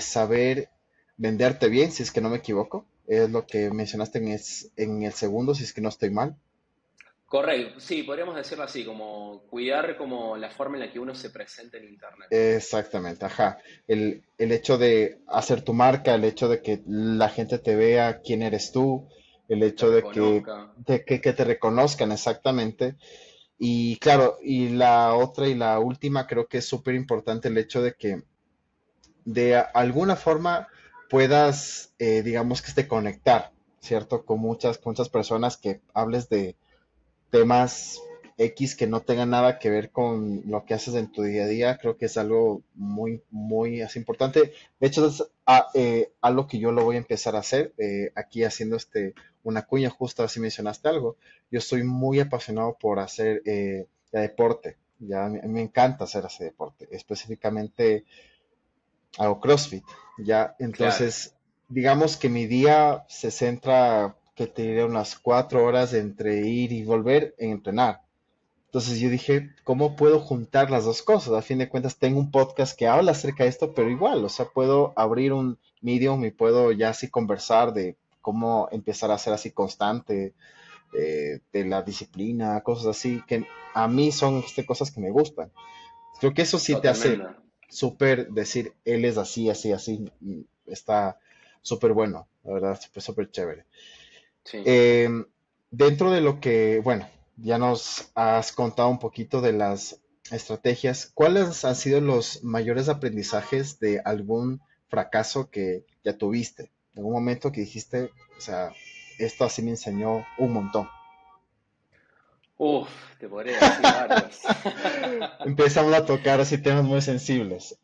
saber venderte bien, si es que no me equivoco, es lo que mencionaste en, en el segundo, si es que no estoy mal. Correcto, sí, podríamos decirlo así, como cuidar como la forma en la que uno se presenta en Internet. Exactamente, ajá. El, el hecho de hacer tu marca, el hecho de que la gente te vea quién eres tú, el hecho de que, de que, te reconozcan exactamente. Y claro, y la otra y la última creo que es súper importante el hecho de que de alguna forma puedas, eh, digamos que esté conectar, ¿cierto? Con muchas, con muchas personas que hables de temas X que no tenga nada que ver con lo que haces en tu día a día, creo que es algo muy, muy importante. De hecho, es eh, algo que yo lo voy a empezar a hacer eh, aquí haciendo este, una cuña justo, así mencionaste algo. Yo soy muy apasionado por hacer eh, deporte, ya me, encanta hacer ese deporte, específicamente hago CrossFit, ya, entonces, digamos que mi día se centra que te diré unas cuatro horas entre ir y volver en entrenar. Entonces yo dije, ¿cómo puedo juntar las dos cosas? A fin de cuentas tengo un podcast que habla acerca de esto, pero igual, o sea, puedo abrir un medium y puedo ya así conversar de cómo empezar a ser así constante, eh, de la disciplina, cosas así, que a mí son este, cosas que me gustan. Creo que eso sí te hace súper decir, él es así, así, así, está súper bueno, la verdad, súper, chévere. Eh, dentro de lo que, bueno, ya nos has contado un poquito de las estrategias. ¿Cuáles han sido los mayores aprendizajes de algún fracaso que ya tuviste? En algún momento que dijiste, o sea, esto así me enseñó un montón. Uf, te podría decir varios. Empezamos a tocar así temas muy sensibles.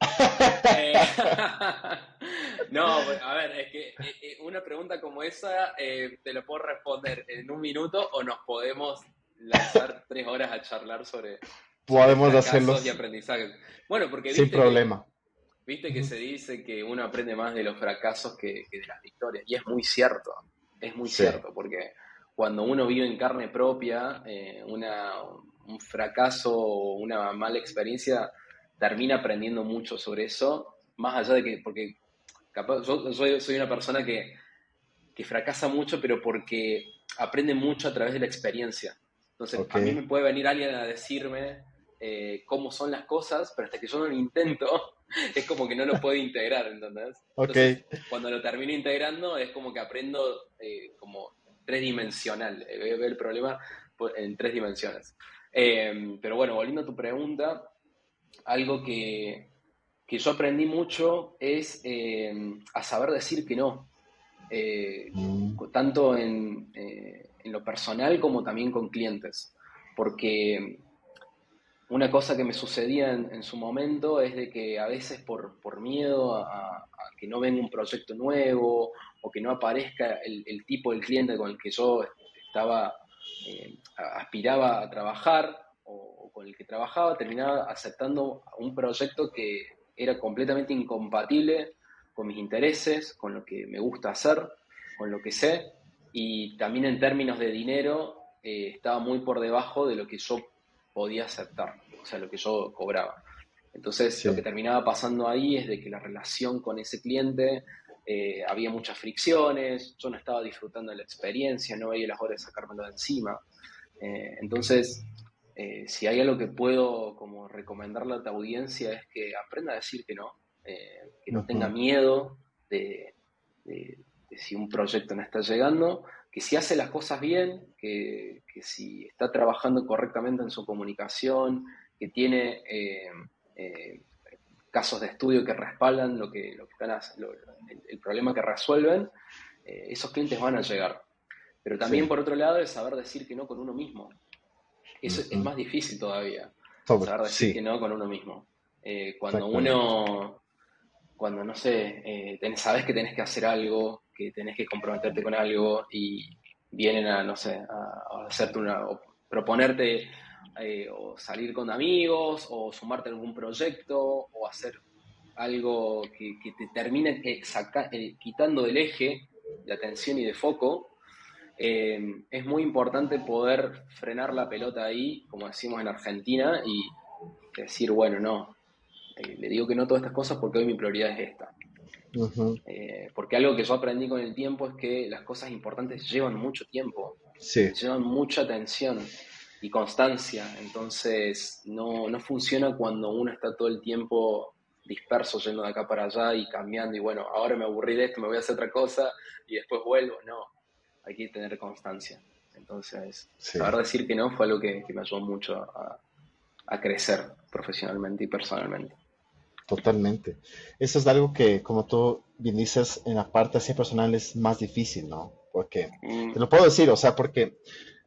Eh, no, a ver, es que eh, eh, una pregunta como esa te lo puedo responder en un minuto o nos podemos lanzar tres horas a charlar sobre, podemos hacerlo y aprendizaje. Bueno, porque sin problema. viste que se dice que uno aprende más de los fracasos que, de las victorias y es muy cierto, es muy cierto porque cuando uno vive en carne propia eh, una, un fracaso o una mala experiencia termina aprendiendo mucho sobre eso, más allá de que porque capaz, yo soy, soy una persona que, que fracasa mucho, pero porque aprende mucho a través de la experiencia. Entonces, a mí me puede venir alguien a decirme eh, cómo son las cosas, pero hasta que yo no lo intento, es como que no lo puedo integrar, ¿entendés? Entonces, cuando lo termino integrando, es como que aprendo eh, como tres-dimensional, eh, veo el problema en tres dimensiones. pero bueno, volviendo a tu pregunta, algo que, que yo aprendí mucho es a saber decir que no. Mm. Tanto en en lo personal como también con clientes. Porque una cosa que me sucedía en, su momento es de que a veces por, por miedo a, que no venga un proyecto nuevo o que no aparezca el, tipo del cliente con el que yo estaba, eh, aspiraba a trabajar o, con el que trabajaba, terminaba aceptando un proyecto que era completamente incompatible con mis intereses, con lo que me gusta hacer, con lo que sé, y también en términos de dinero eh, estaba muy por debajo de lo que yo podía aceptar, o sea, lo que yo cobraba. Entonces, lo que terminaba pasando ahí es de que la relación con ese cliente eh, había muchas fricciones, yo no estaba disfrutando de la experiencia, no veía las horas de sacármelo de encima. Eh, entonces, eh, si hay algo que puedo como recomendarle a tu audiencia es que aprenda a decir que no, que no tenga miedo de, si un proyecto no está llegando, que si hace las cosas bien, que, que si está trabajando correctamente en su comunicación, que tiene eh, casos de estudio que respaldan lo que, lo que están, el, problema que resuelven, eh, esos clientes van a llegar. Pero también, por otro lado, es saber decir que no con uno mismo. Eso es más difícil todavía. saber decir que no con uno mismo. Eh, cuando uno, cuando no sé, sabes que tenés que hacer algo, que tenés que comprometerte con algo y vienen a, no sé, a, hacerte una, proponerte eh, o salir con amigos, o sumarte a algún proyecto, o hacer algo que, te termine eh, eh, quitando del eje de atención y de foco, es muy importante poder frenar la pelota ahí, como decimos en Argentina, y decir, bueno, no, le digo que no todas estas cosas porque hoy mi prioridad es esta. Porque algo que yo aprendí con el tiempo es que las cosas importantes llevan mucho tiempo, llevan mucha atención y constancia. Entonces, no, no funciona cuando uno está todo el tiempo disperso, yendo de acá para allá y cambiando. Y bueno, ahora me aburrí de esto, me voy a hacer otra cosa y después vuelvo. No, hay que tener constancia. Entonces, saber decir que no fue algo que, me ayudó mucho a, a, crecer profesionalmente y personalmente. Totalmente. Eso es algo que, como tú bien dices, en la parte así personal es más difícil, ¿no? Porque, mm. te lo puedo decir, o sea, porque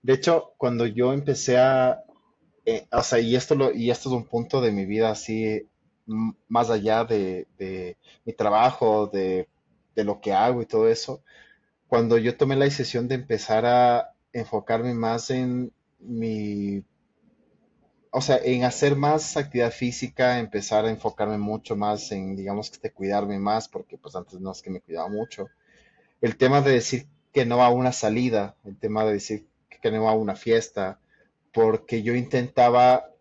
de hecho, cuando yo empecé a, eh, o sea, y esto, lo, y esto es un punto de mi vida así, más allá de, mi trabajo, de, lo que hago y todo eso, cuando yo tomé la decisión de empezar a enfocarme más en mi, o sea, en hacer más actividad física, empezar a enfocarme mucho más en, digamos, que cuidarme más, porque pues antes no es que me cuidaba mucho. El tema de decir que no a una salida, el tema de decir que no a una fiesta, porque yo intentaba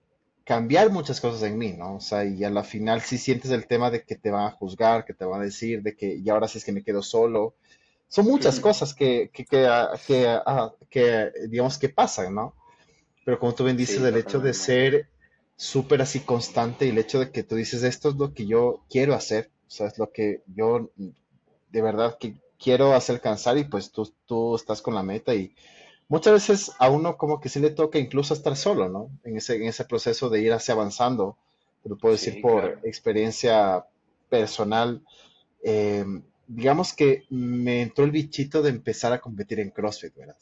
cambiar muchas cosas en mí, ¿no? O sea, y a la final sí sientes el tema de que te van a juzgar, que te van a decir, de que y ahora sí es que me quedo solo. Son muchas cosas que, que, que, ah, ah, que, digamos, que pasan, ¿no? Pero como tú bien dices, el hecho de ser súper así constante y el hecho de que tú dices, esto es lo que yo quiero hacer, o sea, es lo que yo de verdad que quiero hacer alcanzar y pues tú, tú estás con la meta y muchas veces a uno como que sí le toca incluso estar solo, ¿no? En ese, en ese proceso de ir hacia avanzando. Lo puedo decir por experiencia personal. Eh, digamos que me entró el bichito de empezar a competir en CrossFit, ¿verdad?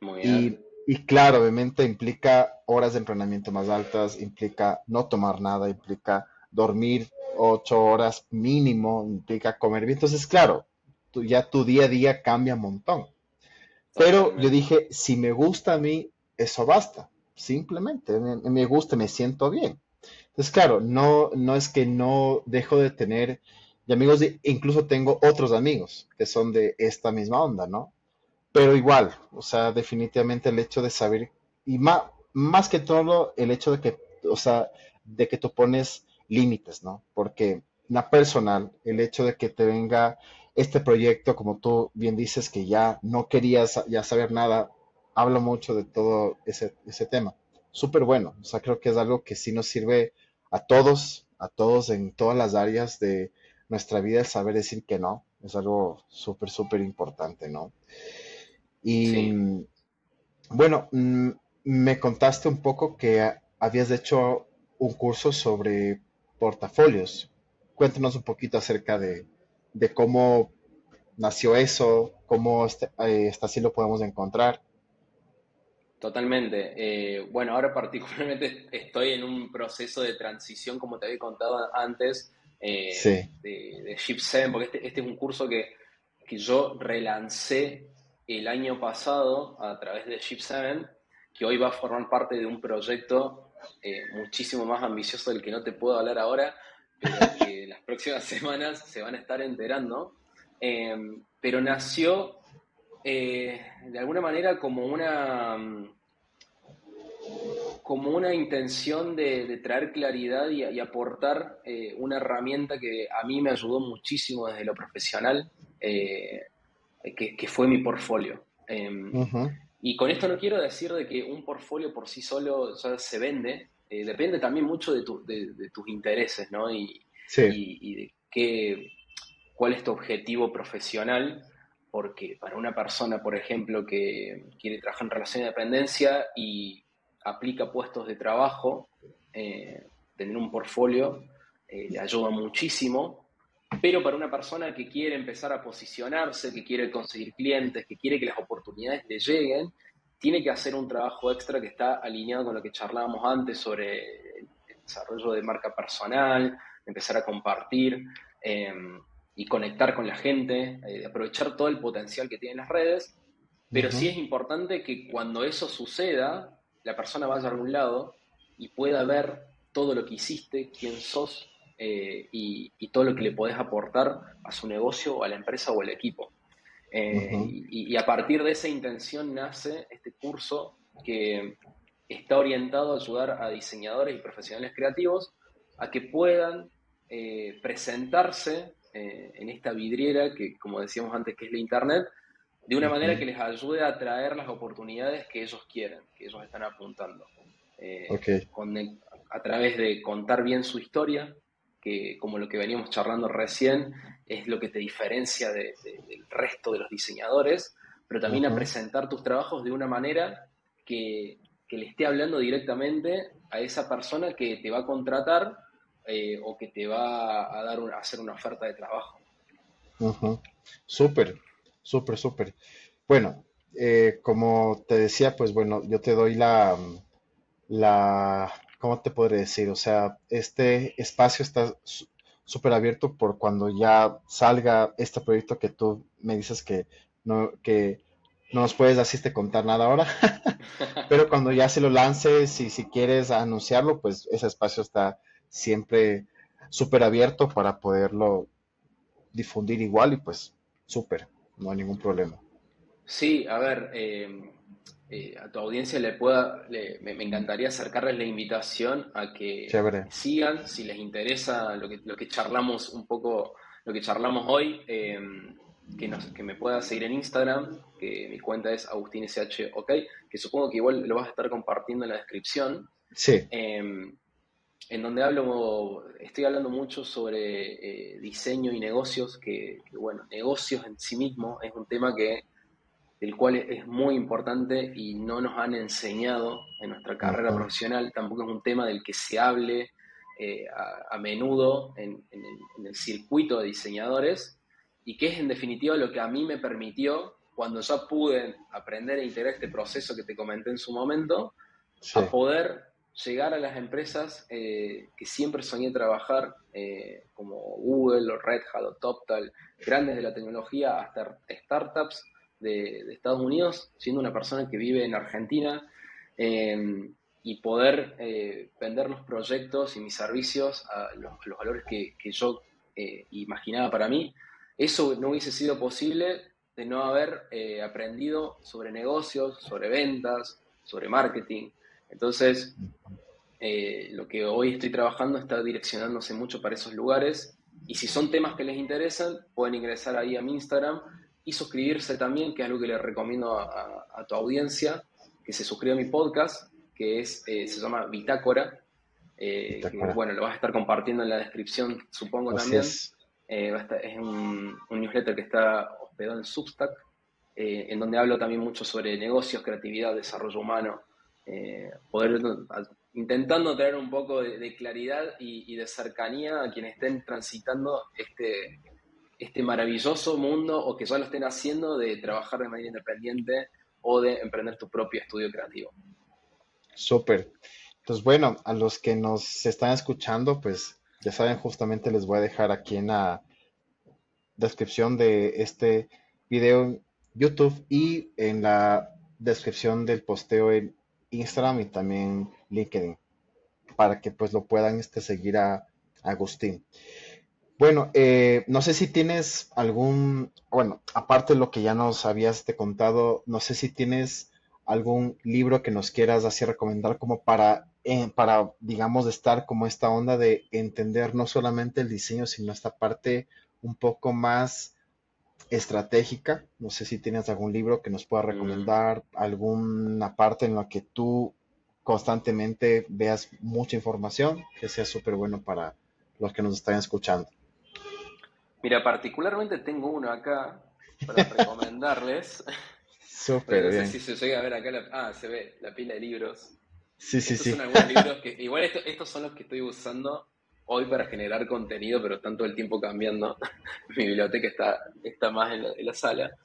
Muy bien. Y, claro, obviamente implica horas de entrenamiento más altas, implica no tomar nada, implica dormir ocho horas mínimo, implica comer bien. Entonces, claro, ya tu día a día cambia un montón. Pero yo dije, si me gusta a mí, eso basta. Simplemente, me, gusta, me siento bien. Entonces, claro, no, no es que no dejo de tener y amigos, incluso tengo otros amigos que son de esta misma onda, ¿no? Pero igual, o sea, definitivamente el hecho de saber, y más, más que todo el hecho de que, o sea, de que tú pones límites, ¿no? Porque la personal, el hecho de que te venga este proyecto, como tú bien dices, que ya no querías ya saber nada, habla mucho de todo ese, tema. Súper bueno, o sea, creo que es algo que sí nos sirve a todos, a todos en todas las áreas de nuestra vida, el saber decir que no, es algo súper, súper importante, ¿no? Y bueno, mm, me contaste un poco que habías hecho un curso sobre portafolios. Cuéntanos un poquito acerca de, de cómo nació eso, cómo está, eh, así lo podemos encontrar. Totalmente. Eh, bueno, ahora particularmente estoy en un proceso de transición, como te había contado antes, eh, de, de Ship 7, porque este, este, es un curso que, que yo relancé el año pasado a través de Ship 7, que hoy va a formar parte de un proyecto eh, muchísimo más ambicioso del que no te puedo hablar ahora, pero que las próximas semanas se van a estar enterando. Em, pero nació eh, de alguna manera como una como una intención de, traer claridad y, aportar eh, una herramienta que a mí me ayudó muchísimo desde lo profesional, eh, que, fue mi portfolio. Em, y con esto no quiero decir de que un portfolio por sí solo ya se vende, eh, depende también mucho de, tus intereses, ¿no? Y, y, de qué, cuál es tu objetivo profesional, porque para una persona, por ejemplo, que quiere trabajar en relación de dependencia y aplica puestos de trabajo, eh, tener un portfolio eh, le ayuda muchísimo, pero para una persona que quiere empezar a posicionarse, que quiere conseguir clientes, que quiere que las oportunidades le lleguen, tiene que hacer un trabajo extra que está alineado con lo que charlábamos antes sobre el desarrollo de marca personal, empezar a compartir em, y conectar con la gente, eh, aprovechar todo el potencial que tienen las redes. Pero sí es importante que cuando eso suceda, la persona vaya a algún lado y pueda ver todo lo que hiciste, quién sos eh, y, todo lo que le podés aportar a su negocio, a la empresa o al equipo. Eh, y, a partir de esa intención nace este curso que está orientado a ayudar a diseñadores y profesionales creativos a que puedan eh, presentarse en esta vidriera que, como decíamos antes, que es la Internet, de una manera que les ayude a traer las oportunidades que ellos quieren, que ellos están apuntando. A través de contar bien su historia, que como lo que veníamos charlando recién, es lo que te diferencia del resto de los diseñadores, pero también a presentar tus trabajos de una manera que, le esté hablando directamente a esa persona que te va a contratar eh, o que te va a dar a hacer una oferta de trabajo. Súper, Súper, súper. Bueno, eh, como te decía, pues bueno, yo te doy la, la, ¿cómo te podré decir? O sea, este espacio está súper abierto por cuando ya salga este proyecto que tú me dices que no, que no nos puedes así contar nada ahora, pero cuando ya se lo lances y si quieres anunciarlo, pues ese espacio está siempre súper abierto para poderlo difundir igual y pues súper no hay ningún problema. Sí, a ver, eh, eh, a tu audiencia le pueda, me, encantaría acercarles la invitación a que sigan, si les interesa lo que, lo que charlamos un poco, lo que charlamos hoy, eh, que, nos, que me pueda seguir en Instagram, que mi cuenta es AgustinSH, ok, que supongo que igual lo vas a estar compartiendo en la descripción. Sí en donde hablo, estoy hablando mucho sobre eh, diseño y negocios, que, bueno, negocios en sí mismo es un tema que del cual es muy importante y no nos han enseñado en nuestra carrera profesional, tampoco es un tema del que se hable eh, a, menudo en, el, circuito de diseñadores y que es en definitiva lo que a mí me permitió, cuando ya pude aprender e integrar este proceso que te comenté en su momento, a poder llegar a las empresas eh, que siempre soñé trabajar, eh, como Google o Red Hat o TopTal, grandes de la tecnología, hasta startups de, Estados Unidos, siendo una persona que vive en Argentina, em, y poder eh, vender los proyectos y mis servicios a los, valores que, que yo imaginaba para mí. Eso no hubiese sido posible de no haber aprendido sobre negocios, sobre ventas, sobre marketing. Entonces, eh, lo que hoy estoy trabajando está direccionándose mucho para esos lugares. Y si son temas que les interesan, pueden ingresar ahí a mi Instagram y suscribirse también, que es algo que les recomiendo a, tu audiencia, que se suscriba a mi podcast, que es, eh, se llama Bitácora. Eh, bueno, lo vas a estar compartiendo en la descripción, supongo también. Es, es un, un, newsletter que está hospedado en Substack, en donde hablo también mucho sobre negocios, creatividad, desarrollo humano, eh, poder intentando traer un poco de, claridad y, de cercanía a quienes estén transitando este, este maravilloso mundo o que ya lo estén haciendo de trabajar de manera independiente o de emprender tu propio estudio creativo. Súper. Entonces, bueno, a los que nos están escuchando, pues ya saben, justamente les voy a dejar aquí en la descripción de este video YouTube y en la descripción del posteo en Instagram y también LinkedIn para que pues lo puedan este, seguir a, Agustín. Bueno, eh, no sé si tienes algún, bueno, aparte de lo que ya nos habías te contado, no sé si tienes algún libro que nos quieras así recomendar como para, eh, para, digamos, estar como esta onda de entender no solamente el diseño, sino esta parte un poco más estratégica. No sé si tienes algún libro que nos pueda mm. recomendar, alguna parte en la que tú constantemente veas mucha información, que sea súper bueno para los que nos están escuchando. Mira, particularmente tengo uno acá para recomendarles. Súper bien. si se llega a ver acá, ah, se ve la pila de libros. Sí, sí, sí. Son algunos libros que, igual estos son los que estoy usando hoy para generar contenido, pero están todo el tiempo cambiando. Mi biblioteca está, está más en la, sala.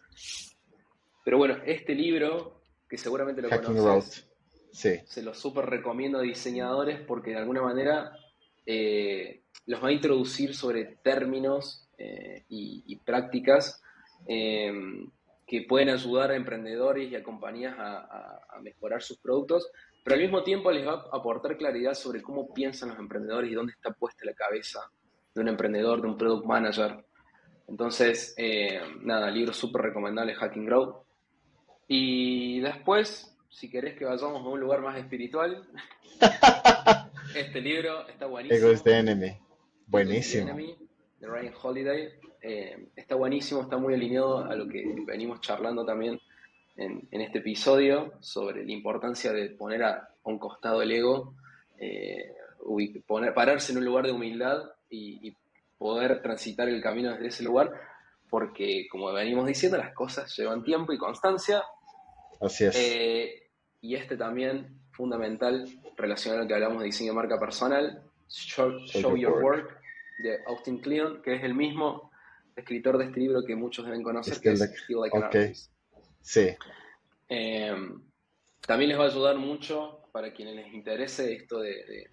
Pero bueno, este libro, que seguramente lo conoces, se lo súper recomiendo a diseñadores porque de alguna manera eh, los va a introducir sobre términos eh, y, prácticas eh, que pueden ayudar a emprendedores y a compañías a, mejorar sus productos, pero al mismo tiempo les va a aportar claridad sobre cómo piensan los emprendedores y dónde está puesta la cabeza de un emprendedor, de un product manager. Entonces, nada, libro súper recomendable, Hacking Grow. Y después, si querés que vayamos a un lugar más espiritual, este libro está buenísimo. Ego the Enemy. Buenísimo. De Ryan Holiday. Eh, está buenísimo, está muy alineado a lo que venimos charlando también en, este episodio sobre la importancia de poner a, un costado el ego, eh, poner, pararse en un lugar de humildad y, poder transitar el camino desde ese lugar, porque como venimos diciendo, las cosas llevan tiempo y constancia. Así es. Eh, y este también fundamental relacionado a lo que hablamos de diseño de marca personal, Show, Your work. De Austin Kleon, que es el mismo escritor de este libro que muchos deben conocer, que es Feel Like an Artist. Sí. Em, también les va a ayudar mucho para quienes les interese esto de,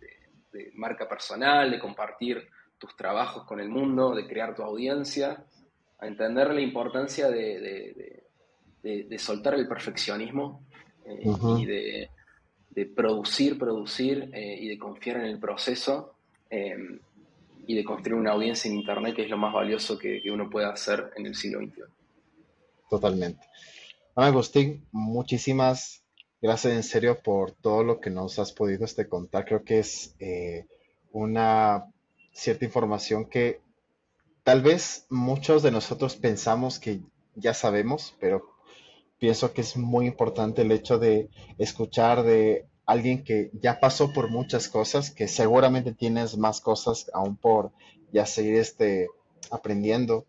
marca personal, de compartir tus trabajos con el mundo, de crear tu audiencia, a entender la importancia de, soltar el perfeccionismo eh, y de, producir, producir eh, y de confiar en el proceso y de construir una audiencia en Internet, que es lo más valioso que, uno puede hacer en el siglo XXI. Totalmente. Agustín, muchísimas gracias en serio por todo lo que nos has podido este, contar. Creo que es eh, una cierta información que tal vez muchos de nosotros pensamos que ya sabemos, pero pienso que es muy importante el hecho de escuchar de alguien que ya pasó por muchas cosas, que seguramente tienes más cosas aún por ya seguir este, aprendiendo.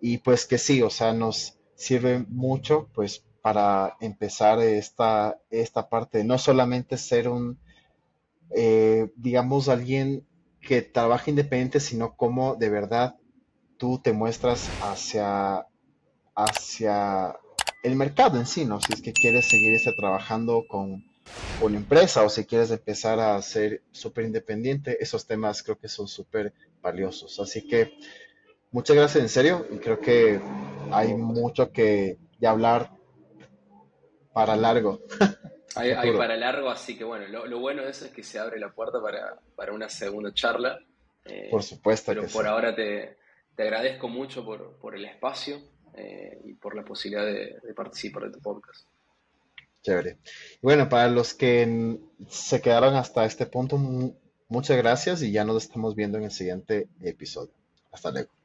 Y pues que sí, o sea, nos sirve mucho pues para empezar esta, esta parte, no solamente ser un, eh, digamos, alguien que trabaja independiente, sino como de verdad tú te muestras hacia, hacia el mercado en sí, ¿no? Si es que quieres seguir este, trabajando con una empresa o si quieres empezar a ser súper independiente, esos temas creo que son súper valiosos. Así que muchas gracias en serio y creo que hay mucho que hablar para largo. Hay, para largo, así que bueno, lo, bueno de eso es que se abre la puerta para, una segunda charla. Eh, por supuesto. Pero por ahora te, agradezco mucho por, por el espacio eh, y por la posibilidad de, participar de tu podcast. Chévere. Bueno, para los que se quedaron hasta este punto, muchas gracias y ya nos estamos viendo en el siguiente episodio. Hasta luego.